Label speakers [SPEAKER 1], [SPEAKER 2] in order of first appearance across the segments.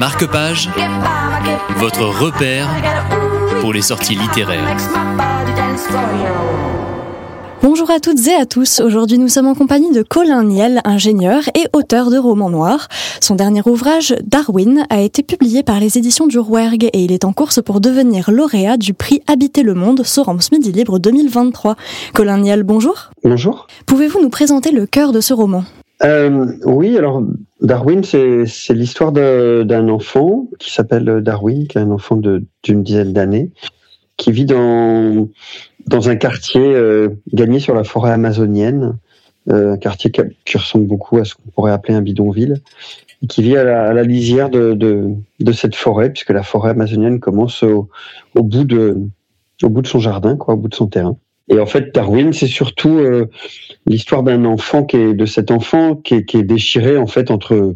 [SPEAKER 1] Marque-Page, votre repère pour les sorties littéraires.
[SPEAKER 2] Bonjour à toutes et à tous. Aujourd'hui, nous sommes en compagnie de Colin Niel, ingénieur et auteur de romans noirs. Son dernier ouvrage, Darwin, a été publié par les éditions du Rouergue et il est en course pour devenir lauréat du prix Habiter le Monde Sorams Midi Libre 2023. Colin Niel, bonjour.
[SPEAKER 3] Bonjour.
[SPEAKER 2] Pouvez-vous nous présenter le cœur de ce roman?
[SPEAKER 3] Euh, Oui, alors Darwin, c'est l'histoire d'un enfant qui s'appelle Darwin, qui est un enfant d'une dizaine d'années, qui vit dans, dans un quartier euh, gagné sur la forêt amazonienne, euh, un quartier qui, ressemble beaucoup à ce qu'on pourrait appeler un bidonville, qui vit à la, lisière de, de, de, cette forêt, puisque la forêt amazonienne commence au, au, bout, de, au bout de son jardin, quoi, au bout de son terrain. Et en fait, Darwin, c'est surtout euh, l'histoire d'un enfant qui est de cet enfant qui est, qui est, déchiré en fait entre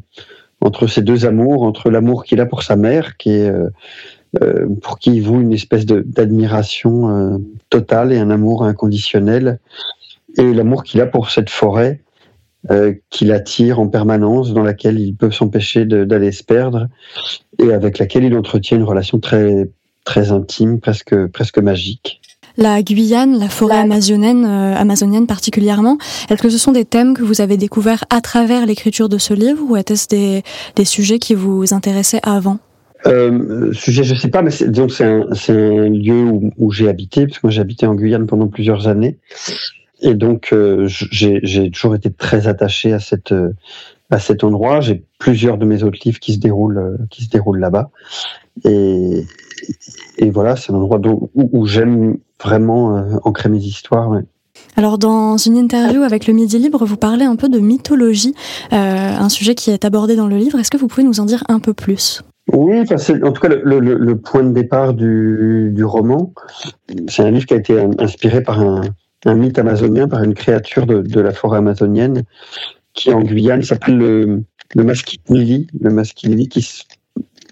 [SPEAKER 3] entre ces deux amours, entre l'amour qu'il a pour sa mère, qui est euh, euh pour qui il voue une espèce d'admiration totale et un amour inconditionnel, et l'amour qu'il a pour cette forêt qui l'attire en permanence, dans laquelle il peut s'empêcher d'aller se perdre, et avec laquelle il entretient une relation très très intime, presque presque magique
[SPEAKER 2] la Guyane, la forêt amazonienne, euh, amazonienne particulièrement. Est-ce que ce sont des thèmes que vous avez découverts à travers l'écriture de ce livre ou est-ce des, des sujets qui vous intéressaient avant?
[SPEAKER 3] Euh, sujet, je sais pas, mais c'est, donc c'est un, lieu où, où, j'ai habité, parce que moi j'ai habité en Guyane pendant plusieurs années, et donc euh, j'ai, toujours été très attaché à cette euh, à cet endroit. J'ai plusieurs de mes autres livres qui se déroulent qui se déroulent là-bas, et, et voilà, c'est un endroit où, où j'aime vraiment euh, ancrer mes histoires.
[SPEAKER 2] Alors dans une interview avec le Midi Libre, vous parlez un peu de mythologie, euh, un sujet qui est abordé dans le livre. Est-ce que vous pouvez nous en dire un peu plus?
[SPEAKER 3] Oui, c'est en tout cas le, point de départ du, roman. C'est un livre qui a été inspiré par un, mythe amazonien, par une créature de, la forêt amazonienne qui en Guyane s'appelle le, le le masquinili qui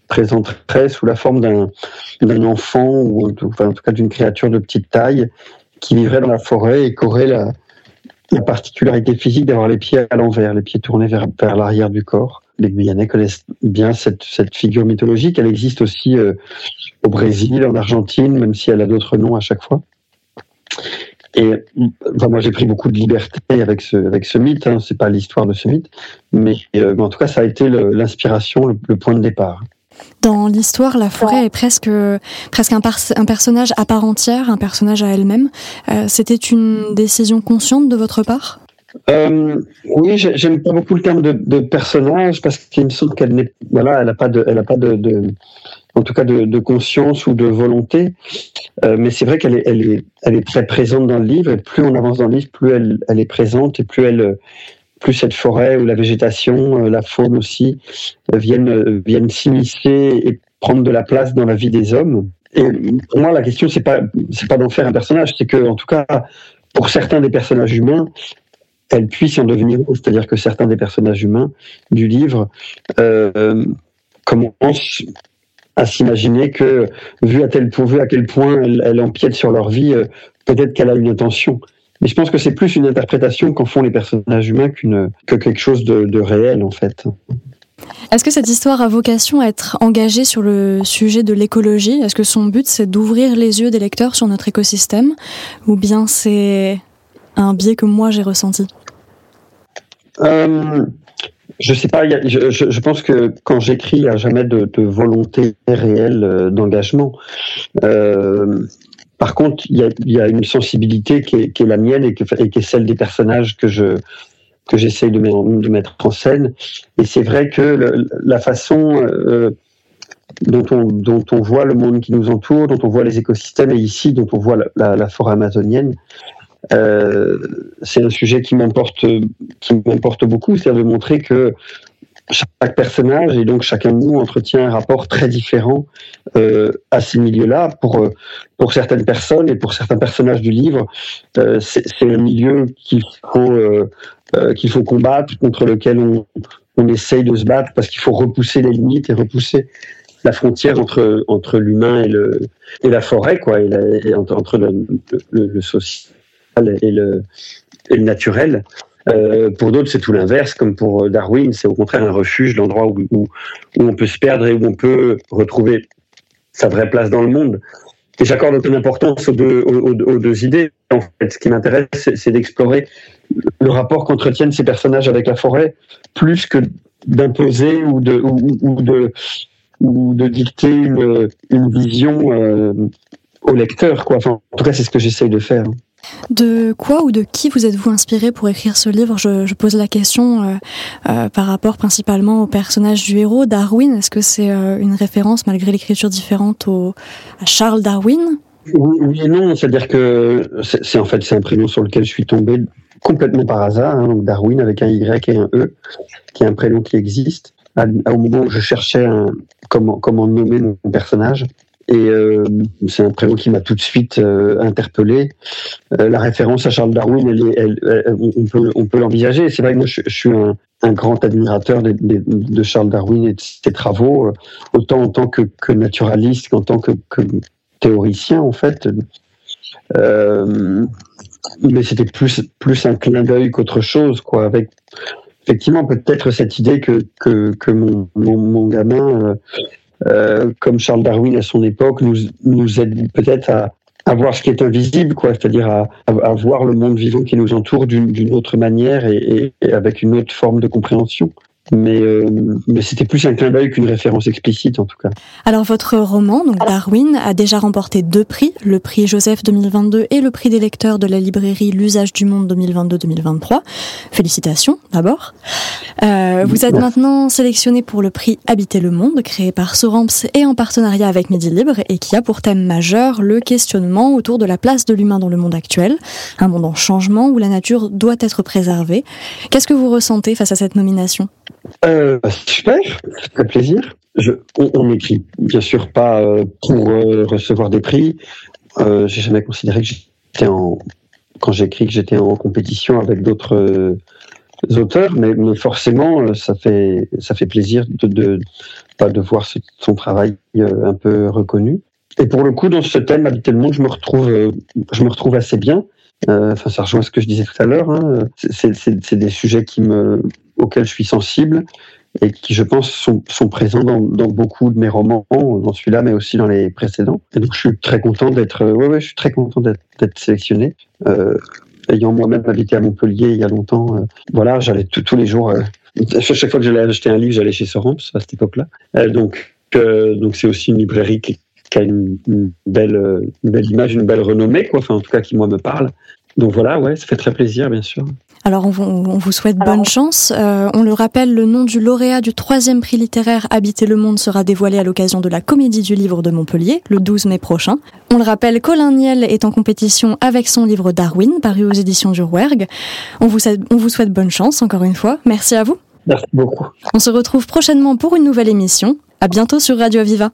[SPEAKER 3] présenterait sous la forme d'un enfant ou en tout cas d'une créature de petite taille qui vivrait dans la forêt et qui aurait la, particularité physique d'avoir les pieds à l'envers, les pieds tournés vers, vers l'arrière du corps. Les Guyanais connaissent bien cette, cette figure mythologique. Elle existe aussi euh, au Brésil, en Argentine, même si elle a d'autres noms à chaque fois. Et enfin, moi, j'ai pris beaucoup de liberté avec ce, avec ce mythe. Hein. C'est pas l'histoire de ce mythe, mais, euh, en tout cas, ça a été l'inspiration, le, point de départ.
[SPEAKER 2] Dans l'histoire, la forêt est presque, presque un, un, personnage à part entière, un personnage à elle-même. Euh, C'était une décision consciente de votre part?
[SPEAKER 3] Euh, Oui, j'aime pas beaucoup le terme de, de personnage parce qu'il me semble qu'elle n'est, voilà, elle n'a pas de, elle a pas de, de, en tout cas de, de, conscience ou de volonté. Euh, mais c'est vrai qu'elle est, elle est, elle est très présente dans le livre. Et plus on avance dans le livre, plus elle, elle est présente et plus elle plus cette forêt ou la végétation, euh, la faune aussi, euh, viennent, euh, viennent s'immiscer et prendre de la place dans la vie des hommes. Et pour moi, la question, c'est pas, pas d'en faire un personnage, c'est que, en tout cas, pour certains des personnages humains, elle puisse en devenir C'est-à-dire que certains des personnages humains du livre commencent à s'imaginer que, vu à, tel, à quel point elle empiète sur leur vie, peut-être qu'elle a une intention. Mais je pense que c'est plus une interprétation qu'en font les personnages humains qu'une, que quelque chose de, réel, en fait.
[SPEAKER 2] Est-ce que cette histoire a vocation à être engagée sur le sujet de l'écologie? Est-ce que son but, c'est d'ouvrir les yeux des lecteurs sur notre écosystème? Ou bien c'est un biais que moi j'ai ressenti?
[SPEAKER 3] Euh, Je sais pas, je, je, pense que quand j'écris, il n'y a jamais de, de volonté réelle euh, d'engagement. Euh, par contre, il y a, une sensibilité qui est, la mienne et, qui est celle des personnages que je que j'essaye de, mettre en scène. Et c'est vrai que la façon euh, dont, on, dont on voit le monde qui nous entoure, dont on voit les écosystèmes, et ici dont on voit la, forêt amazonienne, euh, c'est un sujet qui m'importe qui m'importe beaucoup, c'est-à-dire de montrer que chaque personnage et donc chacun de nous entretient un rapport très différent euh, à ces milieux-là. Pour euh, pour certaines personnes et pour certains personnages du livre, euh, c'est un milieu qu'il faut qu'il faut combattre, contre lequel on, on essaye de se battre parce qu'il faut repousser les limites et repousser la frontière entre entre l'humain et et la forêt quoi, et, entre, le, le, social et le, et le naturel. Euh, pour d'autres, c'est tout l'inverse, comme pour Darwin, c'est au contraire un refuge, l'endroit où, où, on peut se perdre et où on peut retrouver sa vraie place dans le monde. Et j'accorde aucune importance aux deux, aux, deux idées. En fait, ce qui m'intéresse, c'est d'explorer le rapport qu'entretiennent ces personnages avec la forêt, plus que d'imposer ou de, ou, de, ou de dicter une, une vision euh, au lecteur. Quoi. Enfin, en tout cas, c'est ce que j'essaye de faire.
[SPEAKER 2] De quoi ou de qui vous êtes-vous inspiré pour écrire ce livre? Je, pose la question euh, euh, par rapport principalement au personnage du héros, Darwin. Est-ce que c'est euh, une référence, malgré l'écriture différente, au, à Charles Darwin?
[SPEAKER 3] Oui, et non, c'est-à-dire que c'est en fait un prénom sur lequel je suis tombé complètement par hasard, hein, Darwin avec un Y et un E, qui est un prénom qui existe. au moment où je cherchais comment nommer mon personnage, et euh, c'est un prénom qui m'a tout de suite euh, interpellé. Euh, la référence à Charles Darwin, on peut, l'envisager. C'est vrai que moi, je, suis un, grand admirateur de, Charles Darwin et de ses travaux, autant en tant que, naturaliste qu'en tant que, théoricien, en fait. mais c'était plus, un clin d'œil qu'autre chose, quoi. Avec effectivement peut-être cette idée que, mon gamin euh, comme Charles Darwin à son époque, nous, nous aide peut-être à, voir ce qui est invisible, quoi, c'est-à-dire à, voir le monde vivant qui nous entoure d'une autre manière et, avec une autre forme de compréhension mais, euh, mais c'était plus un clin d'œil qu'une référence explicite en tout cas.
[SPEAKER 2] Alors votre roman, Darwin, a déjà remporté deux prix, le prix Joseph 2022 et le prix des lecteurs de la librairie L'usage du monde 2022-2023. Félicitations d'abord. Euh, vous êtes maintenant sélectionné pour le prix Habiter le monde, créé par Soramps et en partenariat avec Midi Libre et qui a pour thème majeur le questionnement autour de la place de l'humain dans le monde actuel, un monde en changement où la nature doit être préservée. Qu'est-ce que vous ressentez face à cette nomination?
[SPEAKER 3] Euh, super, ça fait plaisir. Je, on n'écrit bien sûr pas euh, pour euh, recevoir des prix. Euh, j'ai jamais considéré que j'étais en quand j'écris que j'étais en compétition avec d'autres auteurs, mais, mais, forcément ça fait ça fait plaisir de de, de voir son travail un peu reconnu. Et pour le coup, dans ce thème habiter le monde, je me retrouve je me retrouve assez bien. Enfin, ça rejoint ce que je disais tout à l'heure. Hein. C'est des sujets qui me auxquels je suis sensible et qui, je pense, sont, présents dans, beaucoup de mes romans, dans celui-là, mais aussi dans les précédents. Et donc, je suis très content d'être, ouais, ouais, je suis très content d'être sélectionné. Euh, ayant moi-même habité à Montpellier il y a longtemps, euh, voilà, j'allais tous les jours. Euh, chaque fois que j'allais acheter un livre, j'allais chez Sorams à cette époque-là. Euh, donc, donc c'est aussi une librairie qui, a une, belle, une belle image, une belle renommée, quoi. Enfin, en tout cas, qui moi me parle. Donc voilà, ouais, ça fait très plaisir, bien sûr.
[SPEAKER 2] Alors on, vous souhaite bonne chance. Euh, on le rappelle, le nom du lauréat du troisième prix littéraire Habiter le monde sera dévoilé à l'occasion de la Comédie du Livre de Montpellier, le 12 mai prochain. On le rappelle, Colin Niel est en compétition avec son livre Darwin, paru aux éditions du Rouergue. On vous, on vous souhaite bonne chance, encore une fois. Merci à vous.
[SPEAKER 3] Merci beaucoup.
[SPEAKER 2] On se retrouve prochainement pour une nouvelle émission. À bientôt sur Radio Aviva.